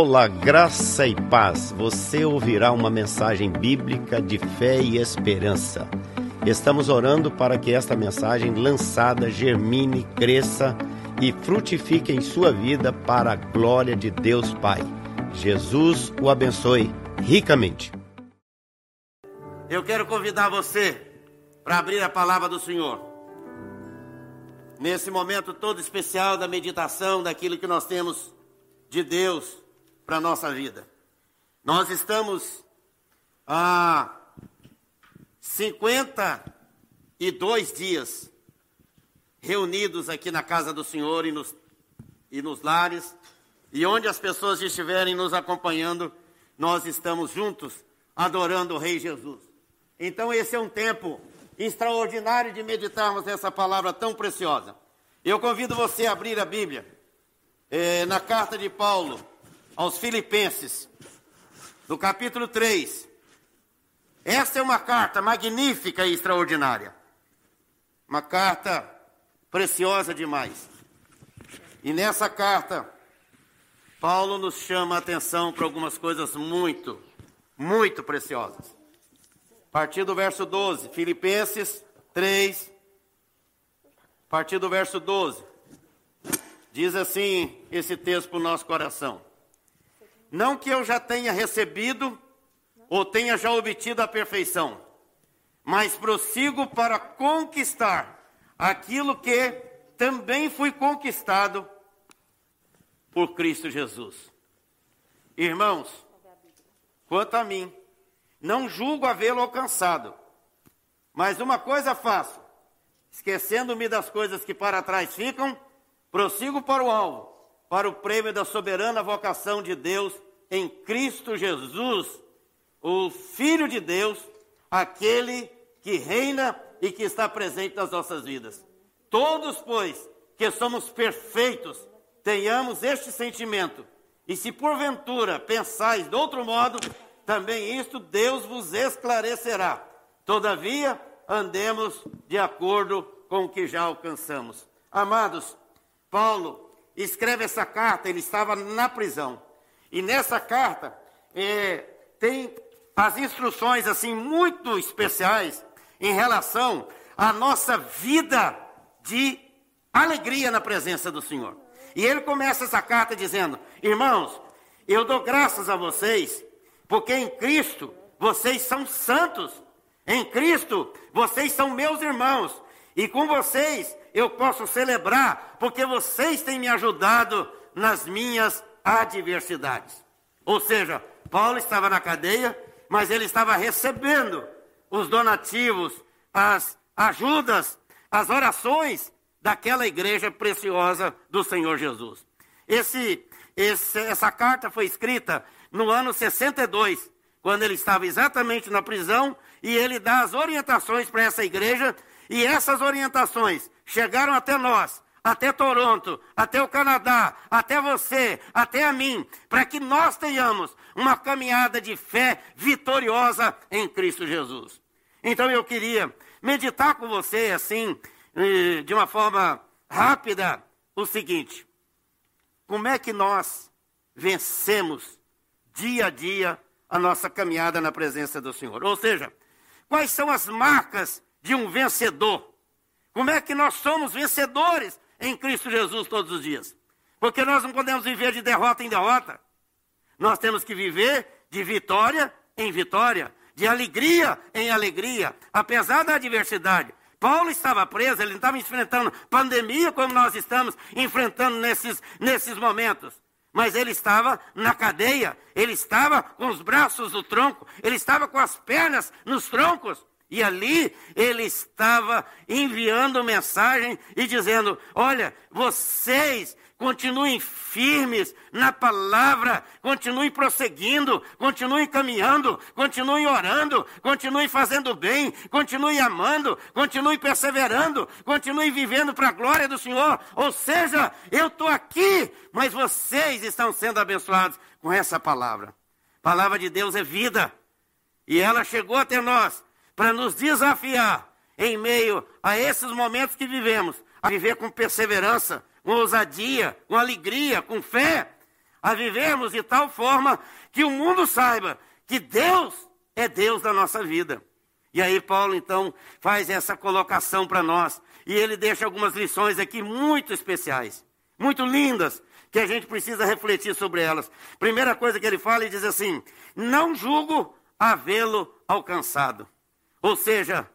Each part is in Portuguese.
Olá, graça e paz. Você ouvirá uma mensagem bíblica de fé e esperança. Estamos orando para que esta mensagem lançada germine, cresça e frutifique em sua vida para a glória de Deus Pai. Jesus o abençoe ricamente. Eu quero convidar você para abrir a palavra do Senhor. Nesse momento todo especial da meditação, daquilo que nós temos de Deus para a nossa vida. Nós estamos há 52 dias reunidos aqui na casa do Senhor e nos, e nos lares, e onde as pessoas estiverem nos acompanhando, nós estamos juntos adorando o Rei Jesus. Então, esse é um tempo extraordinário de meditarmos nessa palavra tão preciosa. Eu convido você a abrir a Bíblia é, na carta de Paulo aos Filipenses, no capítulo 3. Esta é uma carta magnífica e extraordinária. Uma carta preciosa demais. E nessa carta, Paulo nos chama a atenção para algumas coisas muito, muito preciosas. A partir do verso 12, Filipenses 3, a partir do verso 12, diz assim esse texto para o nosso coração. Não que eu já tenha recebido ou tenha já obtido a perfeição, mas prossigo para conquistar aquilo que também fui conquistado por Cristo Jesus. Irmãos, quanto a mim, não julgo havê-lo alcançado, mas uma coisa faço, esquecendo-me das coisas que para trás ficam, prossigo para o alvo para o prêmio da soberana vocação de Deus em Cristo Jesus, o Filho de Deus, aquele que reina e que está presente nas nossas vidas. Todos, pois, que somos perfeitos, tenhamos este sentimento. E se porventura pensais de outro modo, também isto Deus vos esclarecerá. Todavia, andemos de acordo com o que já alcançamos. Amados, Paulo escreve essa carta, ele estava na prisão. E nessa carta é, tem as instruções assim muito especiais em relação à nossa vida de alegria na presença do Senhor. E ele começa essa carta dizendo: Irmãos, eu dou graças a vocês, porque em Cristo vocês são santos. Em Cristo vocês são meus irmãos. E com vocês eu posso celebrar, porque vocês têm me ajudado nas minhas adversidades. Ou seja, Paulo estava na cadeia, mas ele estava recebendo os donativos, as ajudas, as orações daquela igreja preciosa do Senhor Jesus. Esse, esse, essa carta foi escrita no ano 62, quando ele estava exatamente na prisão, e ele dá as orientações para essa igreja e essas orientações chegaram até nós, até Toronto, até o Canadá, até você, até a mim, para que nós tenhamos uma caminhada de fé vitoriosa em Cristo Jesus. Então eu queria meditar com você assim, de uma forma rápida, o seguinte: como é que nós vencemos dia a dia a nossa caminhada na presença do Senhor? Ou seja, quais são as marcas de um vencedor. Como é que nós somos vencedores em Cristo Jesus todos os dias? Porque nós não podemos viver de derrota em derrota. Nós temos que viver de vitória em vitória, de alegria em alegria, apesar da adversidade. Paulo estava preso, ele não estava enfrentando pandemia como nós estamos enfrentando nesses, nesses momentos. Mas ele estava na cadeia, ele estava com os braços no tronco, ele estava com as pernas nos troncos. E ali ele estava enviando mensagem e dizendo: Olha, vocês continuem firmes na palavra, continuem prosseguindo, continuem caminhando, continuem orando, continuem fazendo bem, continuem amando, continuem perseverando, continuem vivendo para a glória do Senhor. Ou seja, eu estou aqui, mas vocês estão sendo abençoados com essa palavra. A palavra de Deus é vida. E ela chegou até nós para nos desafiar em meio a esses momentos que vivemos, a viver com perseverança, com ousadia, com alegria, com fé, a vivermos de tal forma que o mundo saiba que Deus é Deus da nossa vida. E aí Paulo então faz essa colocação para nós e ele deixa algumas lições aqui muito especiais, muito lindas, que a gente precisa refletir sobre elas. Primeira coisa que ele fala, ele diz assim: Não julgo havê-lo alcançado. Ou seja,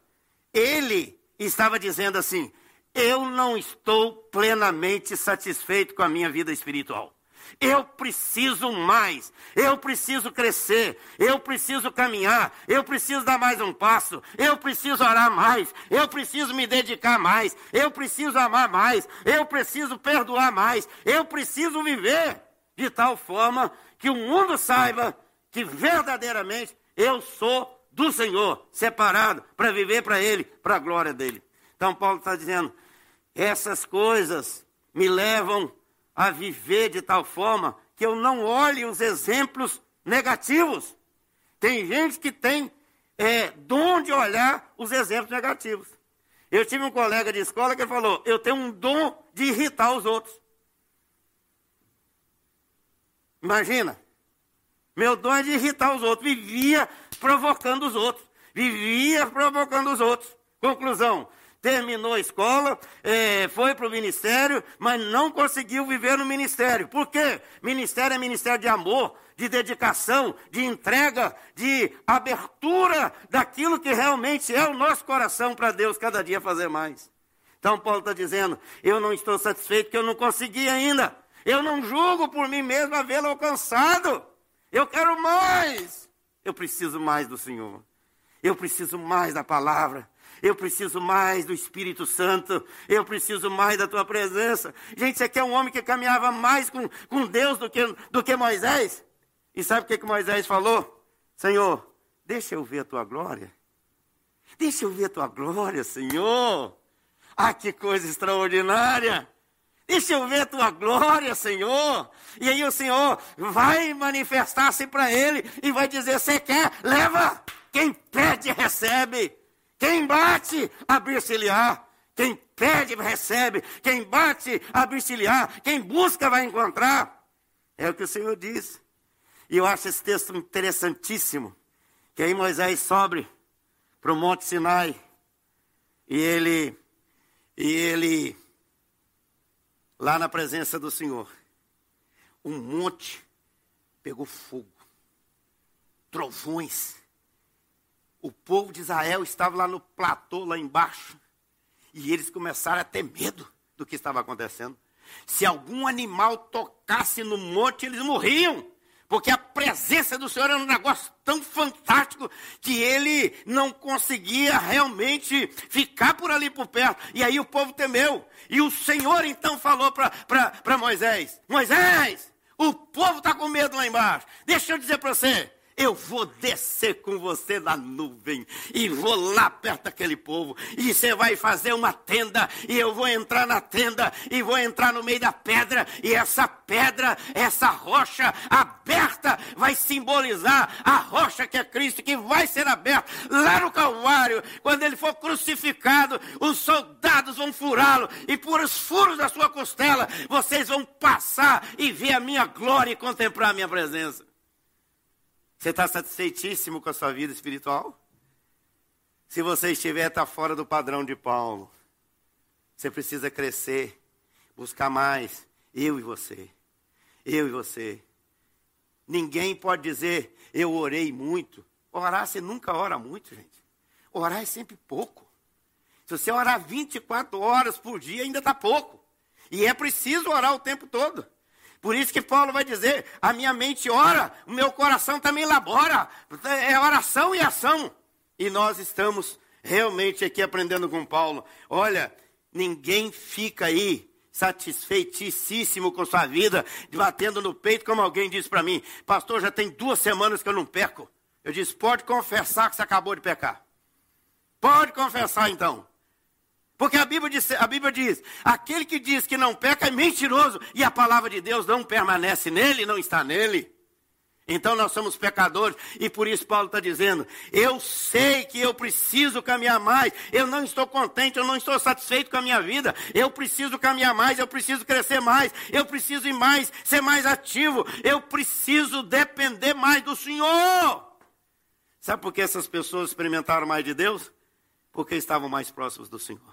ele estava dizendo assim: Eu não estou plenamente satisfeito com a minha vida espiritual. Eu preciso mais, eu preciso crescer, eu preciso caminhar, eu preciso dar mais um passo, eu preciso orar mais, eu preciso me dedicar mais, eu preciso amar mais, eu preciso perdoar mais, eu preciso viver de tal forma que o mundo saiba que verdadeiramente eu sou do Senhor, separado para viver para Ele, para a glória dele. Então, Paulo está dizendo: essas coisas me levam a viver de tal forma que eu não olhe os exemplos negativos. Tem gente que tem é, dom de olhar os exemplos negativos. Eu tive um colega de escola que falou: eu tenho um dom de irritar os outros. Imagina. Meu dom é de irritar os outros. Vivia provocando os outros. Vivia provocando os outros. Conclusão: terminou a escola, é, foi para o ministério, mas não conseguiu viver no ministério. Por quê? Ministério é ministério de amor, de dedicação, de entrega, de abertura daquilo que realmente é o nosso coração para Deus cada dia fazer mais. Então Paulo está dizendo: eu não estou satisfeito que eu não consegui ainda. Eu não julgo por mim mesmo havê-lo alcançado. Eu quero mais. Eu preciso mais do Senhor. Eu preciso mais da palavra. Eu preciso mais do Espírito Santo. Eu preciso mais da tua presença. Gente, você quer um homem que caminhava mais com, com Deus do que, do que Moisés? E sabe o que, que Moisés falou? Senhor, deixa eu ver a tua glória. Deixa eu ver a tua glória, Senhor. Ah, que coisa extraordinária. Deixa eu ver a tua glória, Senhor. E aí o Senhor vai manifestar-se para ele e vai dizer: Você quer? Leva. Quem pede, recebe. Quem bate, abrir-se-lhe-á. Quem pede, recebe. Quem bate, abrir-se-lhe-á. Quem busca, vai encontrar. É o que o Senhor diz. E eu acho esse texto interessantíssimo. Que aí Moisés sobe para o Monte Sinai. E ele. E ele lá na presença do Senhor, um monte pegou fogo, trovões. O povo de Israel estava lá no platô, lá embaixo, e eles começaram a ter medo do que estava acontecendo. Se algum animal tocasse no monte, eles morriam. Porque a presença do Senhor era um negócio tão fantástico que ele não conseguia realmente ficar por ali por perto. E aí o povo temeu. E o Senhor então falou para Moisés: Moisés, o povo está com medo lá embaixo. Deixa eu dizer para você. Eu vou descer com você na nuvem e vou lá perto daquele povo. E você vai fazer uma tenda e eu vou entrar na tenda e vou entrar no meio da pedra. E essa pedra, essa rocha aberta vai simbolizar a rocha que é Cristo, que vai ser aberta lá no Calvário. Quando ele for crucificado, os soldados vão furá-lo e por os furos da sua costela vocês vão passar e ver a minha glória e contemplar a minha presença. Você está satisfeitíssimo com a sua vida espiritual? Se você estiver, está fora do padrão de Paulo. Você precisa crescer, buscar mais. Eu e você. Eu e você. Ninguém pode dizer, eu orei muito. Orar, você nunca ora muito, gente. Orar é sempre pouco. Se você orar 24 horas por dia, ainda está pouco. E é preciso orar o tempo todo. Por isso que Paulo vai dizer: a minha mente ora, o meu coração também labora. É oração e ação. E nós estamos realmente aqui aprendendo com Paulo. Olha, ninguém fica aí satisfeitíssimo com sua vida, batendo no peito, como alguém disse para mim: Pastor, já tem duas semanas que eu não peco. Eu disse: Pode confessar que você acabou de pecar. Pode confessar então. Porque a Bíblia, diz, a Bíblia diz: aquele que diz que não peca é mentiroso, e a palavra de Deus não permanece nele, não está nele. Então nós somos pecadores e por isso Paulo está dizendo: eu sei que eu preciso caminhar mais, eu não estou contente, eu não estou satisfeito com a minha vida, eu preciso caminhar mais, eu preciso crescer mais, eu preciso ir mais, ser mais ativo, eu preciso depender mais do Senhor. Sabe por que essas pessoas experimentaram mais de Deus? Porque estavam mais próximos do Senhor.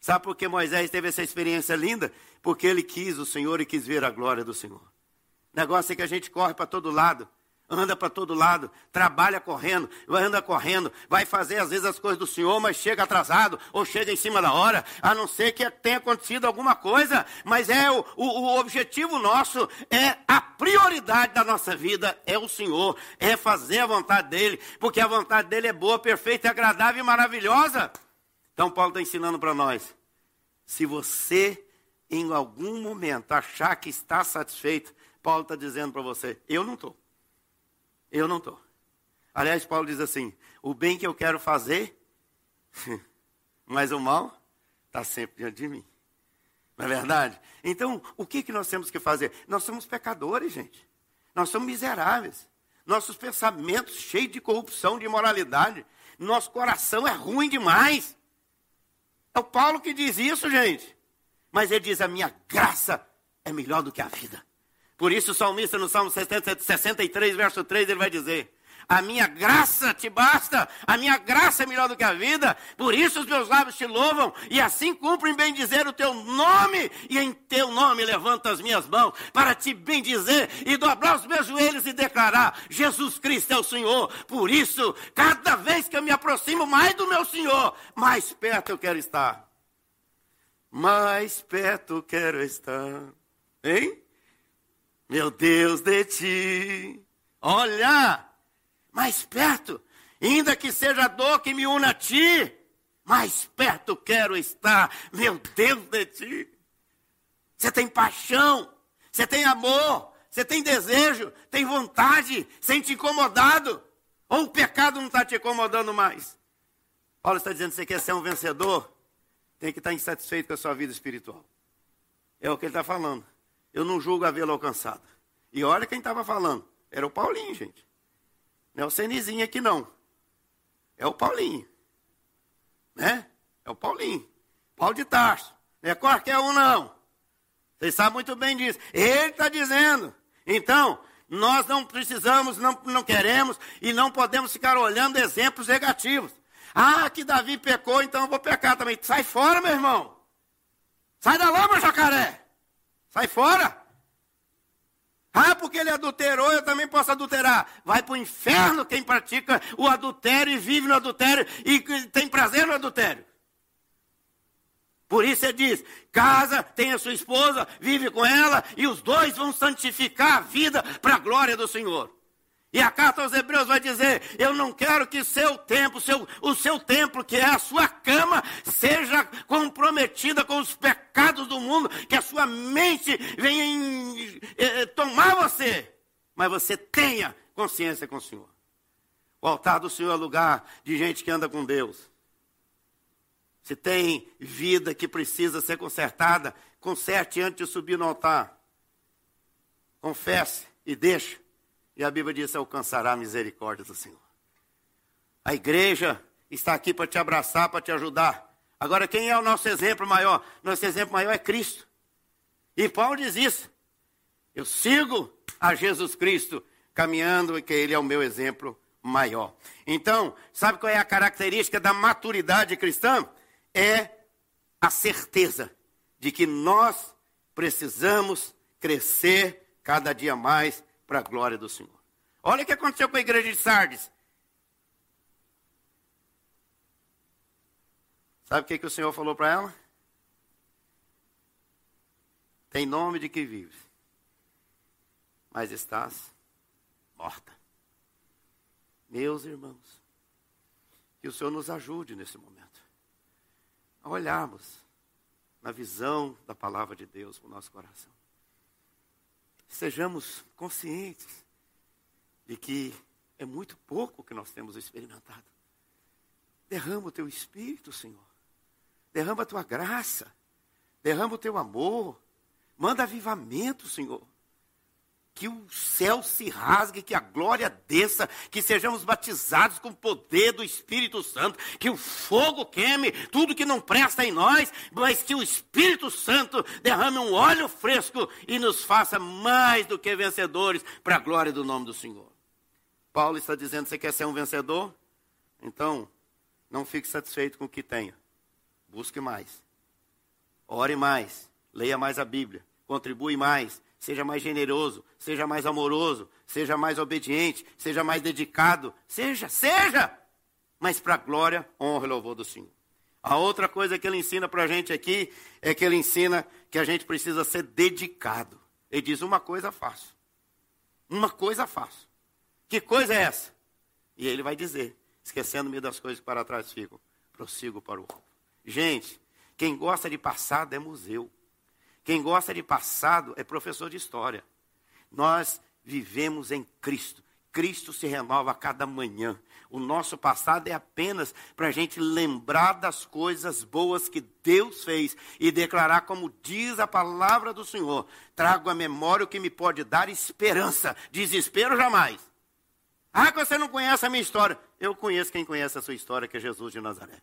Sabe por que Moisés teve essa experiência linda? Porque ele quis o Senhor e quis ver a glória do Senhor. O negócio é que a gente corre para todo lado, anda para todo lado, trabalha correndo, anda correndo, vai fazer às vezes as coisas do Senhor, mas chega atrasado ou chega em cima da hora, a não ser que tenha acontecido alguma coisa, mas é o, o, o objetivo nosso, é a prioridade da nossa vida, é o Senhor, é fazer a vontade dEle, porque a vontade dEle é boa, perfeita, agradável e maravilhosa. Então Paulo está ensinando para nós, se você em algum momento achar que está satisfeito, Paulo está dizendo para você: eu não estou. Eu não estou. Aliás, Paulo diz assim: o bem que eu quero fazer, mas o mal está sempre diante de mim. Não é verdade? Então, o que, que nós temos que fazer? Nós somos pecadores, gente. Nós somos miseráveis. Nossos pensamentos cheios de corrupção, de imoralidade. Nosso coração é ruim demais. É o Paulo que diz isso, gente. Mas ele diz: a minha graça é melhor do que a vida. Por isso o salmista no Salmo 63, verso 3, ele vai dizer: A minha graça te basta, a minha graça é melhor do que a vida, por isso os meus lábios te louvam, e assim cumprem bem dizer o teu nome, e em teu nome levanto as minhas mãos para te bem dizer e dobrar os meus joelhos e declarar: Jesus Cristo é o Senhor. Por isso, cada vez que eu me aproximo mais do meu Senhor, mais perto eu quero estar. Mais perto eu quero estar. Hein? meu Deus, de ti. Olha, mais perto, ainda que seja a dor que me una a ti, mais perto quero estar, meu Deus, de ti. Você tem paixão, você tem amor, você tem desejo, tem vontade, sente incomodado, ou o pecado não está te incomodando mais. Paulo está dizendo que você quer ser um vencedor, tem que estar insatisfeito com a sua vida espiritual. É o que ele está falando eu não julgo havê-lo alcançado. E olha quem estava falando. Era o Paulinho, gente. Não é o Senizinho aqui, não. É o Paulinho. Né? É o Paulinho. Paulo de Tarso. Não é qualquer um, não. Vocês sabem muito bem disso. Ele está dizendo. Então, nós não precisamos, não, não queremos e não podemos ficar olhando exemplos negativos. Ah, que Davi pecou, então eu vou pecar também. Sai fora, meu irmão. Sai da lama, jacaré. Sai fora! Ah, porque ele adulterou, eu também posso adulterar. Vai para o inferno quem pratica o adultério e vive no adultério e tem prazer no adultério. Por isso ele diz: casa, tem a sua esposa, vive com ela, e os dois vão santificar a vida para a glória do Senhor. E a carta aos Hebreus vai dizer: Eu não quero que seu templo, seu, o seu templo, que é a sua cama, seja comprometida com os pecados do mundo, que a sua mente venha em, eh, tomar você, mas você tenha consciência com o Senhor. O altar do Senhor é lugar de gente que anda com Deus. Se tem vida que precisa ser consertada, conserte antes de subir no altar. Confesse e deixe e a Bíblia diz: alcançará a misericórdia do Senhor. A igreja está aqui para te abraçar, para te ajudar. Agora, quem é o nosso exemplo maior? Nosso exemplo maior é Cristo. E Paulo diz isso. Eu sigo a Jesus Cristo caminhando e que Ele é o meu exemplo maior. Então, sabe qual é a característica da maturidade cristã? É a certeza de que nós precisamos crescer cada dia mais para a glória do Senhor. Olha o que aconteceu com a igreja de Sardes. Sabe o que, que o Senhor falou para ela? Tem nome de que vives, mas estás morta. Meus irmãos, que o Senhor nos ajude nesse momento a olharmos na visão da palavra de Deus para o nosso coração sejamos conscientes de que é muito pouco que nós temos experimentado. Derrama o teu espírito, Senhor. Derrama a tua graça. Derrama o teu amor. Manda avivamento, Senhor. Que o céu se rasgue, que a glória desça, que sejamos batizados com o poder do Espírito Santo, que o fogo queime tudo que não presta em nós, mas que o Espírito Santo derrame um óleo fresco e nos faça mais do que vencedores para a glória do nome do Senhor. Paulo está dizendo: você quer ser um vencedor? Então, não fique satisfeito com o que tenha. Busque mais. Ore mais. Leia mais a Bíblia. Contribui mais seja mais generoso, seja mais amoroso, seja mais obediente, seja mais dedicado, seja, seja, mas para a glória, honra e louvor do Senhor. A outra coisa que ele ensina para a gente aqui é que ele ensina que a gente precisa ser dedicado. Ele diz: uma coisa faço. Uma coisa faço. Que coisa é essa? E ele vai dizer: esquecendo-me das coisas que para trás ficam, prossigo para o alvo. Gente, quem gosta de passado é museu. Quem gosta de passado é professor de história. Nós vivemos em Cristo. Cristo se renova a cada manhã. O nosso passado é apenas para a gente lembrar das coisas boas que Deus fez e declarar, como diz a palavra do Senhor: trago a memória o que me pode dar esperança, desespero jamais. Ah, você não conhece a minha história. Eu conheço quem conhece a sua história, que é Jesus de Nazaré.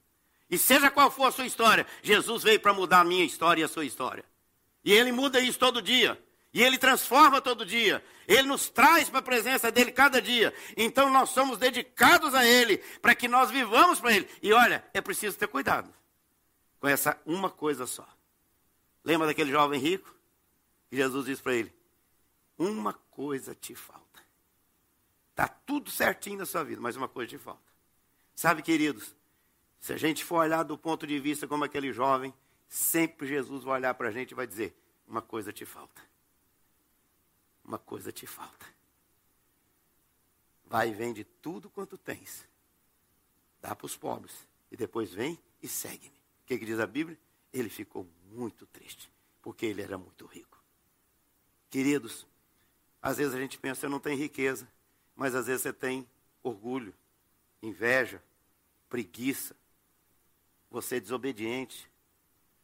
E seja qual for a sua história, Jesus veio para mudar a minha história e a sua história. E Ele muda isso todo dia. E Ele transforma todo dia. Ele nos traz para a presença dEle cada dia. Então nós somos dedicados a Ele, para que nós vivamos para Ele. E olha, é preciso ter cuidado com essa uma coisa só. Lembra daquele jovem rico? Que Jesus disse para ele: Uma coisa te falta. Está tudo certinho na sua vida, mas uma coisa te falta. Sabe, queridos, se a gente for olhar do ponto de vista como aquele jovem, sempre Jesus vai olhar para a gente e vai dizer: Uma coisa te falta. Uma coisa te falta. Vai e vende tudo quanto tens. Dá para os pobres. E depois vem e segue-me. O que, que diz a Bíblia? Ele ficou muito triste, porque ele era muito rico. Queridos, às vezes a gente pensa, eu não tenho riqueza, mas às vezes você tem orgulho, inveja, preguiça, você é desobediente,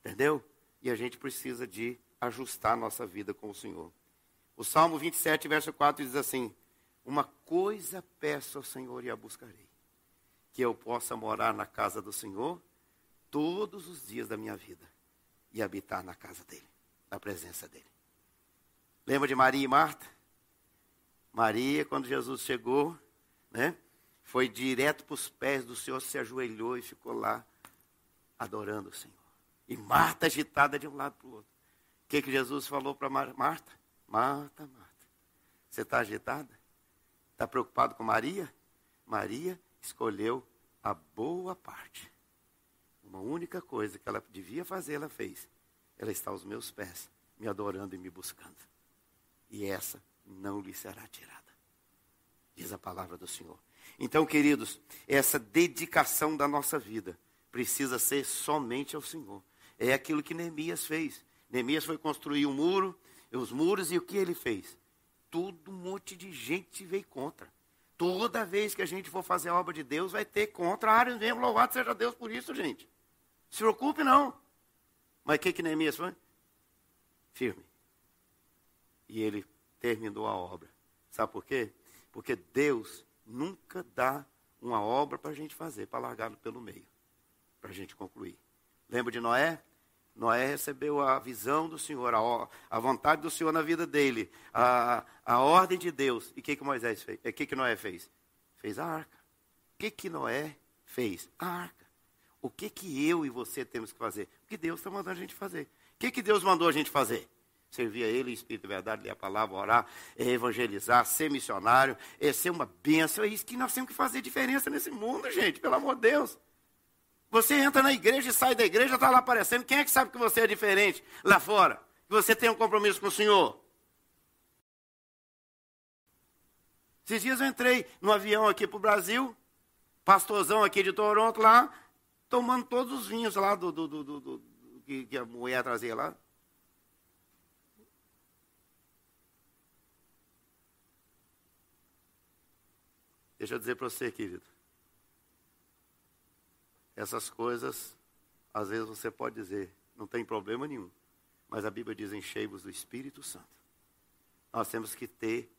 Entendeu? E a gente precisa de ajustar a nossa vida com o Senhor. O Salmo 27, verso 4 diz assim: Uma coisa peço ao Senhor e a buscarei, que eu possa morar na casa do Senhor todos os dias da minha vida e habitar na casa dele, na presença dele. Lembra de Maria e Marta? Maria, quando Jesus chegou, né, foi direto para os pés do Senhor, se ajoelhou e ficou lá adorando o Senhor. E Marta agitada de um lado para o outro. O que, que Jesus falou para Marta? Marta, Marta, você está agitada? Está preocupado com Maria? Maria escolheu a boa parte. Uma única coisa que ela devia fazer, ela fez. Ela está aos meus pés, me adorando e me buscando. E essa não lhe será tirada. Diz a palavra do Senhor. Então, queridos, essa dedicação da nossa vida precisa ser somente ao Senhor. É aquilo que Neemias fez. Neemias foi construir um muro, os muros, e o que ele fez? Todo um monte de gente veio contra. Toda vez que a gente for fazer a obra de Deus, vai ter contrários mesmo. Louvado seja Deus por isso, gente. Se preocupe, não. Mas o que, que Neemias foi? Firme. E ele terminou a obra. Sabe por quê? Porque Deus nunca dá uma obra para a gente fazer, para largar pelo meio, para a gente concluir. Lembra de Noé? Noé recebeu a visão do Senhor, a, a vontade do Senhor na vida dele, a, a ordem de Deus. E o que, que Moisés fez? O que, que Noé fez? Fez a arca. O que, que Noé fez? A arca. O que, que eu e você temos que fazer? O que Deus está mandando a gente fazer. O que, que Deus mandou a gente fazer? Servir a Ele Espírito e Verdade, ler a palavra, orar, é evangelizar, ser missionário, é ser uma bênção. É isso que nós temos que fazer diferença nesse mundo, gente, pelo amor de Deus. Você entra na igreja e sai da igreja, está lá aparecendo. Quem é que sabe que você é diferente lá fora? Que você tem um compromisso com o Senhor? Esses dias eu entrei no avião aqui para o Brasil, pastorzão aqui de Toronto lá, tomando todos os vinhos lá do, do, do, do, que, que a mulher trazia lá. Deixa eu dizer para você, querido. Essas coisas, às vezes você pode dizer, não tem problema nenhum. Mas a Bíblia diz: enchei-vos do Espírito Santo. nós temos que ter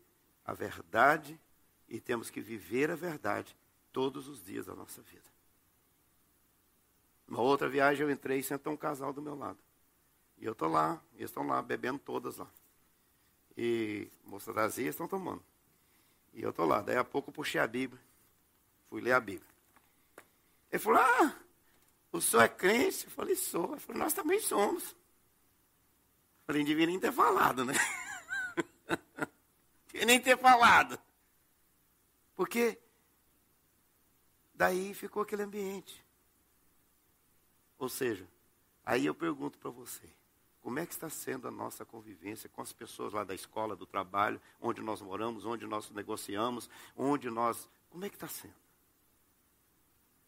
a verdade e temos que viver a verdade todos os dias da nossa vida. Uma outra viagem eu entrei e sentou um casal do meu lado. E eu estou lá, eles estão lá, bebendo todas lá. E moça das estão tomando. E eu estou lá. Daí a pouco eu puxei a Bíblia. Fui ler a Bíblia. Ele falou, ah, o senhor é crente? Eu falei, sou. Ele falou, nós também somos. Eu falei, devia nem ter falado, né? devia nem ter falado. Porque daí ficou aquele ambiente. Ou seja, aí eu pergunto para você, como é que está sendo a nossa convivência com as pessoas lá da escola, do trabalho, onde nós moramos, onde nós negociamos, onde nós. Como é que está sendo?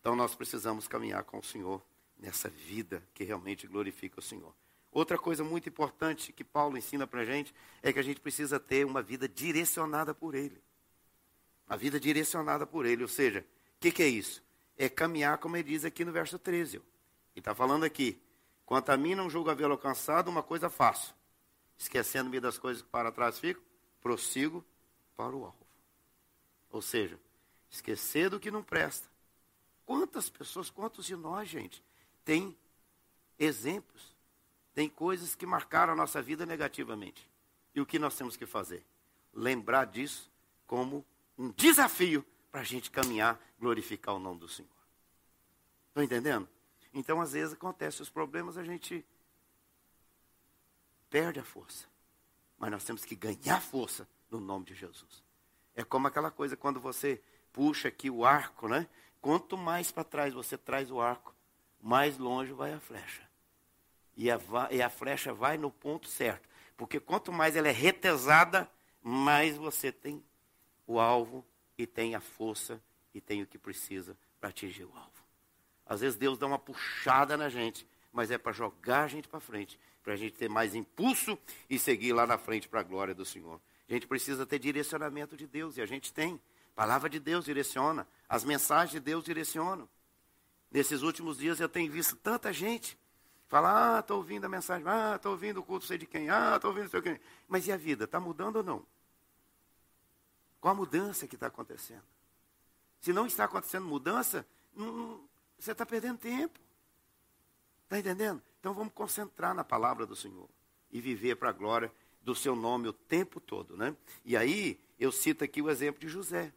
Então nós precisamos caminhar com o Senhor nessa vida que realmente glorifica o Senhor. Outra coisa muito importante que Paulo ensina para a gente é que a gente precisa ter uma vida direcionada por Ele. A vida direcionada por Ele. Ou seja, o que, que é isso? É caminhar, como ele diz aqui no verso 13. Ele está falando aqui. Quanto a mim, não julgo havê-lo alcançado, uma coisa faço. Esquecendo-me das coisas que para trás ficam, prossigo para o alvo. Ou seja, esquecer do que não presta. Quantas pessoas, quantos de nós, gente, tem exemplos, tem coisas que marcaram a nossa vida negativamente. E o que nós temos que fazer? Lembrar disso como um desafio para a gente caminhar, glorificar o nome do Senhor. Estão entendendo? Então, às vezes, acontecem os problemas, a gente perde a força. Mas nós temos que ganhar força no nome de Jesus. É como aquela coisa quando você puxa aqui o arco, né? Quanto mais para trás você traz o arco, mais longe vai a flecha. E a, e a flecha vai no ponto certo. Porque quanto mais ela é retesada, mais você tem o alvo e tem a força e tem o que precisa para atingir o alvo. Às vezes Deus dá uma puxada na gente, mas é para jogar a gente para frente, para a gente ter mais impulso e seguir lá na frente para a glória do Senhor. A gente precisa ter direcionamento de Deus e a gente tem. Palavra de Deus direciona, as mensagens de Deus direcionam. Nesses últimos dias eu tenho visto tanta gente falar, ah, estou ouvindo a mensagem, ah, estou ouvindo o culto sei de quem, ah, estou ouvindo sei de quem. Mas e a vida, está mudando ou não? Qual a mudança que está acontecendo? Se não está acontecendo mudança, não, você está perdendo tempo. Está entendendo? Então vamos concentrar na palavra do Senhor e viver para a glória do seu nome o tempo todo, né? E aí eu cito aqui o exemplo de José.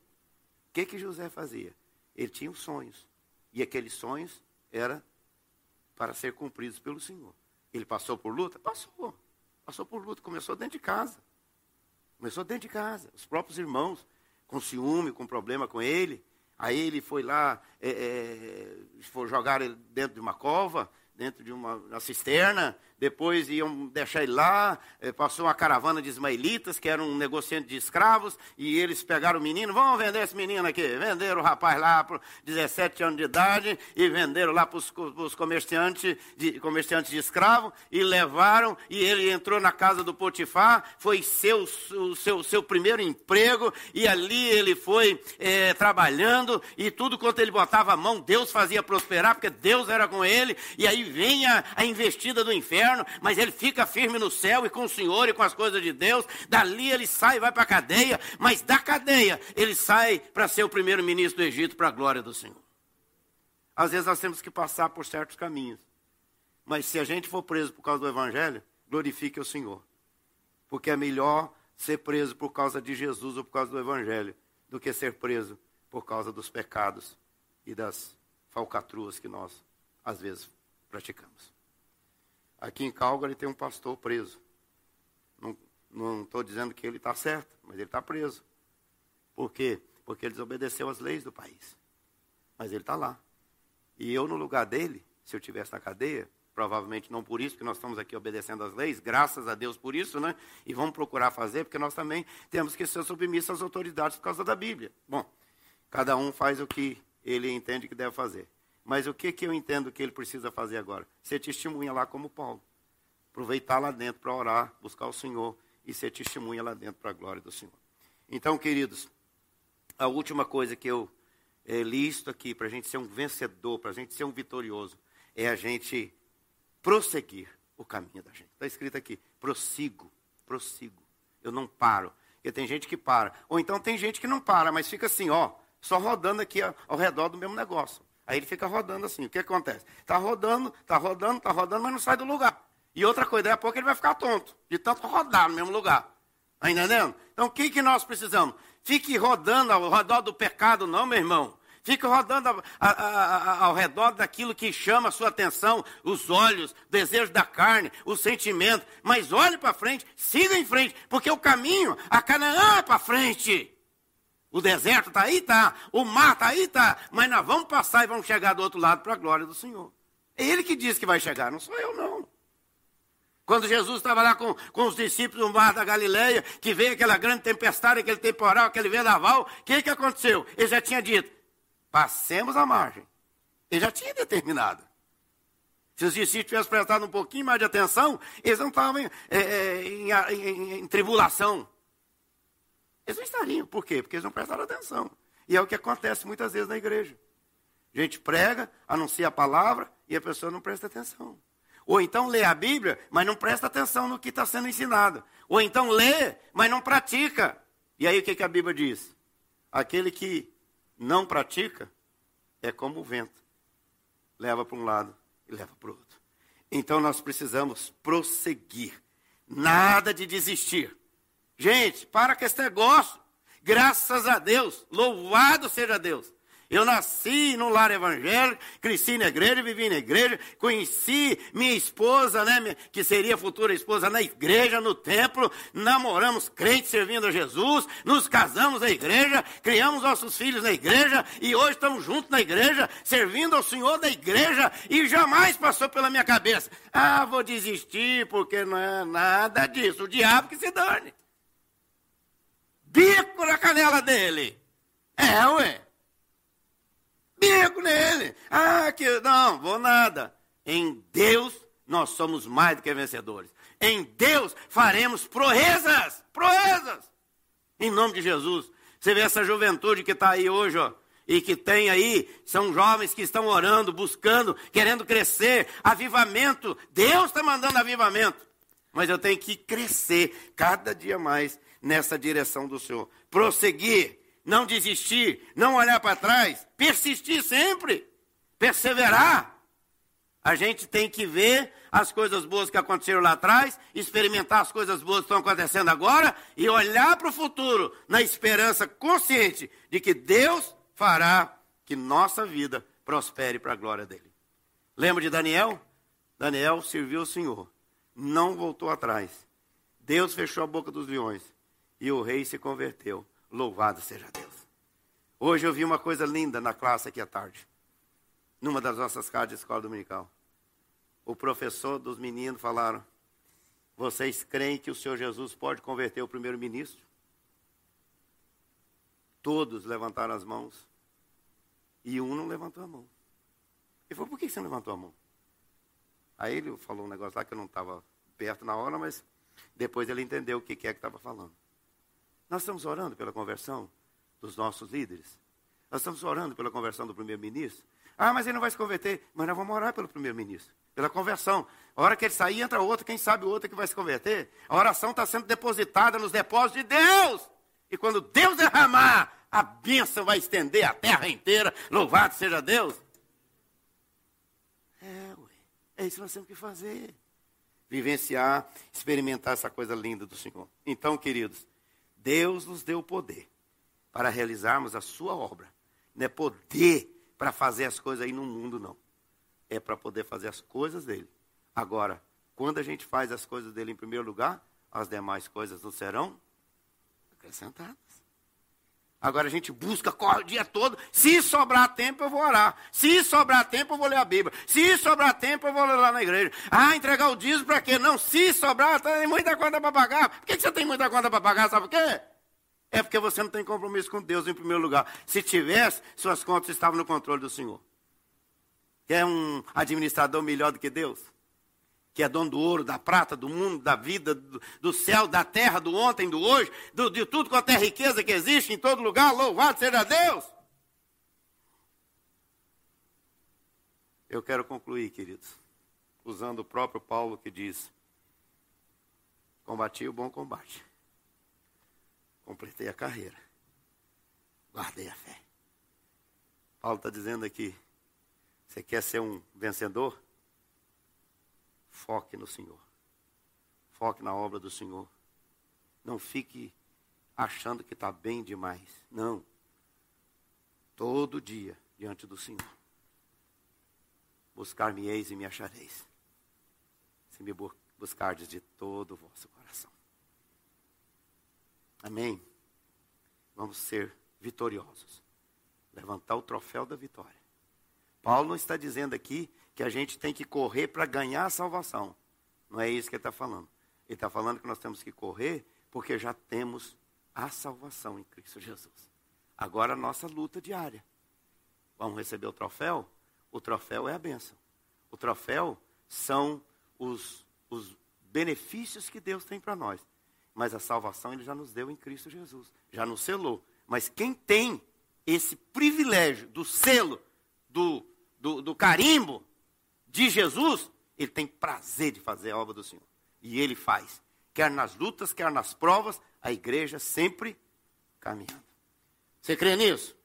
Que que José fazia? Ele tinha os sonhos e aqueles sonhos era para ser cumpridos pelo Senhor. Ele passou por luta? Passou. Passou por luta. Começou dentro de casa. Começou dentro de casa. Os próprios irmãos com ciúme, com problema com ele. Aí ele foi lá, é, é, foi jogar ele dentro de uma cova, dentro de uma, uma cisterna, depois iam deixar ele lá, eh, passou uma caravana de ismaelitas, que eram um negociante de escravos, e eles pegaram o menino, vamos vender esse menino aqui. Venderam o rapaz lá por 17 anos de idade, e venderam lá para os comerciantes de, comerciantes de escravo, e levaram, e ele entrou na casa do Potifar, foi seu, o seu, seu primeiro emprego, e ali ele foi é, trabalhando, e tudo quanto ele botava a mão, Deus fazia prosperar, porque Deus era com ele, e aí vem a, a investida do inferno, inferno, mas ele fica firme no céu e com o Senhor e com as coisas de Deus. Dali ele sai e vai para a cadeia, mas da cadeia ele sai para ser o primeiro-ministro do Egito para a glória do Senhor. Às vezes nós temos que passar por certos caminhos. Mas se a gente for preso por causa do Evangelho, glorifique o Senhor. Porque é melhor ser preso por causa de Jesus ou por causa do Evangelho do que ser preso por causa dos pecados e das falcatruas que nós, às vezes, praticamos. Aqui em Calgary tem um pastor preso. Não estou dizendo que ele está certo, mas ele está preso. Por quê? Porque ele desobedeceu às leis do país. Mas ele está lá. E eu, no lugar dele, se eu tivesse na cadeia, provavelmente não por isso, porque nós estamos aqui obedecendo às leis, graças a Deus por isso, né? E vamos procurar fazer, porque nós também temos que ser submissos às autoridades por causa da Bíblia. Bom, cada um faz o que ele entende que deve fazer. Mas o que, que eu entendo que ele precisa fazer agora? Ser testemunha lá como Paulo. Aproveitar lá dentro para orar, buscar o Senhor e ser testemunha lá dentro para a glória do Senhor. Então, queridos, a última coisa que eu é, listo aqui para a gente ser um vencedor, para a gente ser um vitorioso, é a gente prosseguir o caminho da gente. Está escrito aqui, prossigo, prossigo. Eu não paro. Porque tem gente que para. Ou então tem gente que não para, mas fica assim, ó, só rodando aqui ao redor do mesmo negócio. Aí ele fica rodando assim. O que acontece? Está rodando, está rodando, está rodando, mas não sai do lugar. E outra coisa, daqui a pouco ele vai ficar tonto, de tanto rodar no mesmo lugar. Está entendendo? Então o que, que nós precisamos? Fique rodando ao redor do pecado, não, meu irmão. Fica rodando a, a, a, ao redor daquilo que chama a sua atenção, os olhos, o desejo da carne, o sentimento. Mas olhe para frente, siga em frente, porque o caminho, a Canaã é para frente. O deserto está aí, está. O mar está aí, está. Mas nós vamos passar e vamos chegar do outro lado para a glória do Senhor. É Ele que diz que vai chegar, não sou eu, não. Quando Jesus estava lá com, com os discípulos no mar da Galileia, que veio aquela grande tempestade, aquele temporal, aquele vendaval, o que, que aconteceu? Ele já tinha dito, Passemos a margem. Ele já tinha determinado. Se os discípulos tivessem prestado um pouquinho mais de atenção, eles não estavam em, é, em, em, em, tribulação. Eles não estariam. Por quê? Porque eles não prestaram atenção. E é o que acontece muitas vezes na igreja. A gente prega, anuncia a palavra e a pessoa não presta atenção. Ou então lê a Bíblia, mas não presta atenção no que está sendo ensinado. Ou então lê, mas não pratica. E aí o que, que a Bíblia diz? Aquele que não pratica, é como o vento. Leva para um lado e leva para o outro. Então nós precisamos prosseguir. Nada de desistir. Gente, para com esse negócio. Graças a Deus. Louvado seja Deus. Eu nasci no lar evangélico, cresci na igreja, vivi na igreja, conheci minha esposa, né, que seria futura esposa na igreja, no templo, namoramos crentes servindo a Jesus, nos casamos na igreja, criamos nossos filhos na igreja e hoje estamos juntos na igreja, servindo ao Senhor da igreja e jamais passou pela minha cabeça, ah, vou desistir porque não é nada disso, o diabo que se dane. Bico na canela dele. É, ué bico nele. Ah, que não, vou nada. Em Deus nós somos mais do que vencedores. Em Deus faremos proezas, proezas. Em nome de Jesus. Você vê essa juventude que está aí hoje, ó, e que tem aí, são jovens que estão orando, buscando, querendo crescer, avivamento. Deus está mandando avivamento. Mas eu tenho que crescer cada dia mais nessa direção do Senhor. Prosseguir não desistir, não olhar para trás, persistir sempre, perseverar. A gente tem que ver as coisas boas que aconteceram lá atrás, experimentar as coisas boas que estão acontecendo agora e olhar para o futuro na esperança consciente de que Deus fará que nossa vida prospere para a glória dele. Lembra de Daniel? Daniel serviu o Senhor, não voltou atrás. Deus fechou a boca dos leões e o rei se converteu. Louvado seja Deus. Hoje eu vi uma coisa linda na classe aqui à tarde, numa das nossas casas de escola dominical. O professor dos meninos falaram: Vocês creem que o Senhor Jesus pode converter o primeiro-ministro? Todos levantaram as mãos. E um não levantou a mão. Ele falou: Por que você não levantou a mão? Aí ele falou um negócio lá que eu não estava perto na hora, mas depois ele entendeu o que é que estava falando. Nós estamos orando pela conversão dos nossos líderes. Nós estamos orando pela conversão do primeiro-ministro. Ah, mas ele não vai se converter. Mas nós vamos orar pelo primeiro-ministro, pela conversão. A hora que ele sair, entra outro, quem sabe outro que vai se converter. A oração está sendo depositada nos depósitos de Deus. E quando Deus derramar, a bênção vai estender a terra inteira. Louvado seja Deus. É, ué. É isso que nós temos que fazer. Vivenciar, experimentar essa coisa linda do Senhor. Então, queridos, Deus nos deu o poder para realizarmos a sua obra. Não é poder para fazer as coisas aí no mundo, não. É para poder fazer as coisas dele. Agora, quando a gente faz as coisas dele em primeiro lugar, as demais coisas não serão acrescentadas. Agora a gente busca, corre o dia todo. Se sobrar tempo, eu vou orar. Se sobrar tempo, eu vou ler a Bíblia. Se sobrar tempo, eu vou ler lá na igreja. Ah, entregar o dízimo para quê? Não, se sobrar, tem muita conta para pagar. Por que você tem muita conta para pagar? Sabe por quê? É porque você não tem compromisso com Deus em primeiro lugar. Se tivesse, suas contas estavam no controle do Senhor. Quer um administrador melhor do que Deus? Que é dono do ouro, da prata, do mundo, da vida, do, do céu, da terra, do ontem, do hoje, do, de tudo quanto é riqueza que existe em todo lugar, louvado seja Deus. Eu quero concluir, queridos, usando o próprio Paulo que diz: Combati o bom combate, completei a carreira, guardei a fé. Paulo está dizendo aqui: você quer ser um vencedor? Foque no Senhor. Foque na obra do Senhor. Não fique achando que está bem demais. Não. Todo dia diante do Senhor. Buscar-me-eis e me achareis. Se me buscardes de todo o vosso coração. Amém? Vamos ser vitoriosos. Levantar o troféu da vitória. Paulo não está dizendo aqui que a gente tem que correr para ganhar a salvação. Não é isso que ele está falando. Ele está falando que nós temos que correr porque já temos a salvação em Cristo Jesus. Agora a nossa luta diária. Vamos receber o troféu? O troféu é a bênção. O troféu são os, os benefícios que Deus tem para nós. Mas a salvação ele já nos deu em Cristo Jesus. Já nos selou. Mas quem tem esse privilégio do selo, do, do, do carimbo de Jesus, ele tem prazer de fazer a obra do Senhor. E ele faz. Quer nas lutas, quer nas provas, a igreja sempre caminhando. Você crê nisso?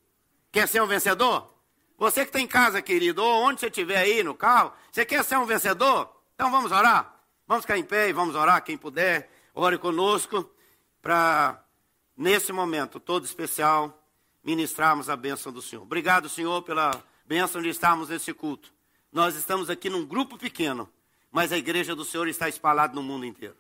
Quer ser um vencedor? Você que está em casa, querido, ou onde você estiver aí no carro, você quer ser um vencedor? Então vamos orar? Vamos ficar em pé e vamos orar, quem puder, ore conosco, para, nesse momento todo especial, ministrarmos a bênção do Senhor. Obrigado, Senhor, pela bênção de estarmos nesse culto. Nós estamos aqui num grupo pequeno, mas a igreja do Senhor está espalhada no mundo inteiro.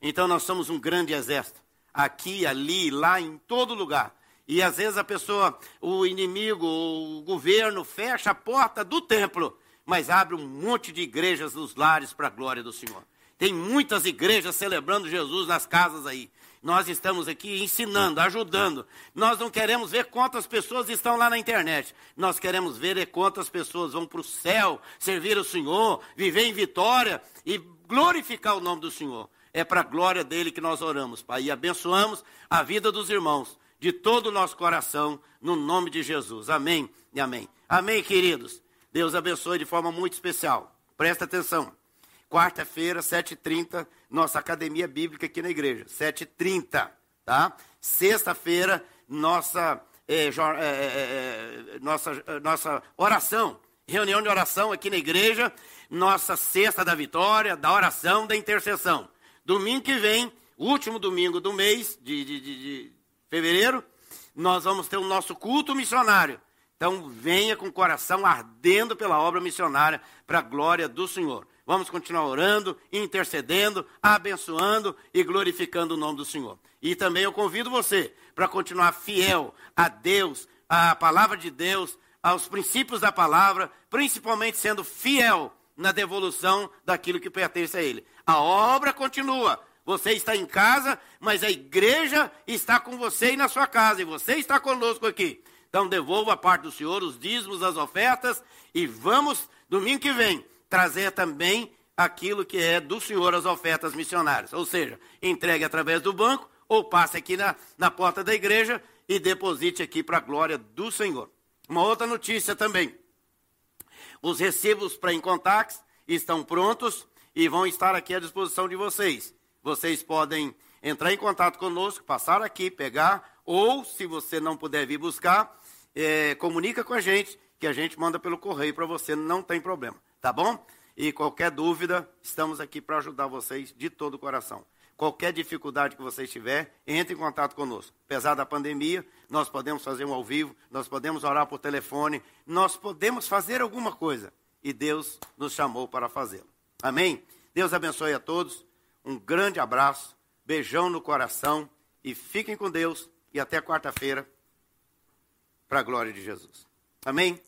Então nós somos um grande exército, aqui, ali, lá, em todo lugar. E às vezes a pessoa, o inimigo, o governo fecha a porta do templo, mas abre um monte de igrejas nos lares para a glória do Senhor. Tem muitas igrejas celebrando Jesus nas casas aí. Nós estamos aqui ensinando, ajudando. Nós não queremos ver quantas pessoas estão lá na internet. Nós queremos ver quantas pessoas vão para o céu, servir o Senhor, viver em vitória e glorificar o nome do Senhor. É para a glória dele que nós oramos, Pai. E abençoamos a vida dos irmãos de todo o nosso coração, no nome de Jesus. Amém e amém. Amém, queridos. Deus abençoe de forma muito especial. Presta atenção. Quarta-feira, 7h30, nossa academia bíblica aqui na igreja. 7h30, tá? Sexta-feira, nossa, é, é, é, nossa, nossa oração. Reunião de oração aqui na igreja. Nossa sexta da vitória, da oração, da intercessão. Domingo que vem, último domingo do mês de, de, de, de fevereiro, nós vamos ter o nosso culto missionário. Então, venha com o coração ardendo pela obra missionária para a glória do Senhor. Vamos continuar orando, intercedendo, abençoando e glorificando o nome do Senhor. E também eu convido você para continuar fiel a Deus, à palavra de Deus, aos princípios da palavra, principalmente sendo fiel na devolução daquilo que pertence a Ele. A obra continua, você está em casa, mas a igreja está com você e na sua casa, e você está conosco aqui. Então devolva a parte do Senhor os dízimos, as ofertas, e vamos, domingo que vem, trazer também aquilo que é do Senhor, as ofertas missionárias. Ou seja, entregue através do banco, ou passe aqui na, na porta da igreja e deposite aqui para a glória do Senhor. Uma outra notícia também. Os recibos para Incontax estão prontos e vão estar aqui à disposição de vocês vocês podem entrar em contato conosco, passar aqui, pegar, ou se você não puder vir buscar, é, comunica com a gente, que a gente manda pelo correio para você, não tem problema, tá bom? E qualquer dúvida, estamos aqui para ajudar vocês de todo o coração. Qualquer dificuldade que vocês tiver, entre em contato conosco. Apesar da pandemia, nós podemos fazer um ao vivo, nós podemos orar por telefone, nós podemos fazer alguma coisa. E Deus nos chamou para fazê-lo. Amém? Deus abençoe a todos. Um grande abraço, beijão no coração e fiquem com Deus e até quarta-feira, para a glória de Jesus. Amém?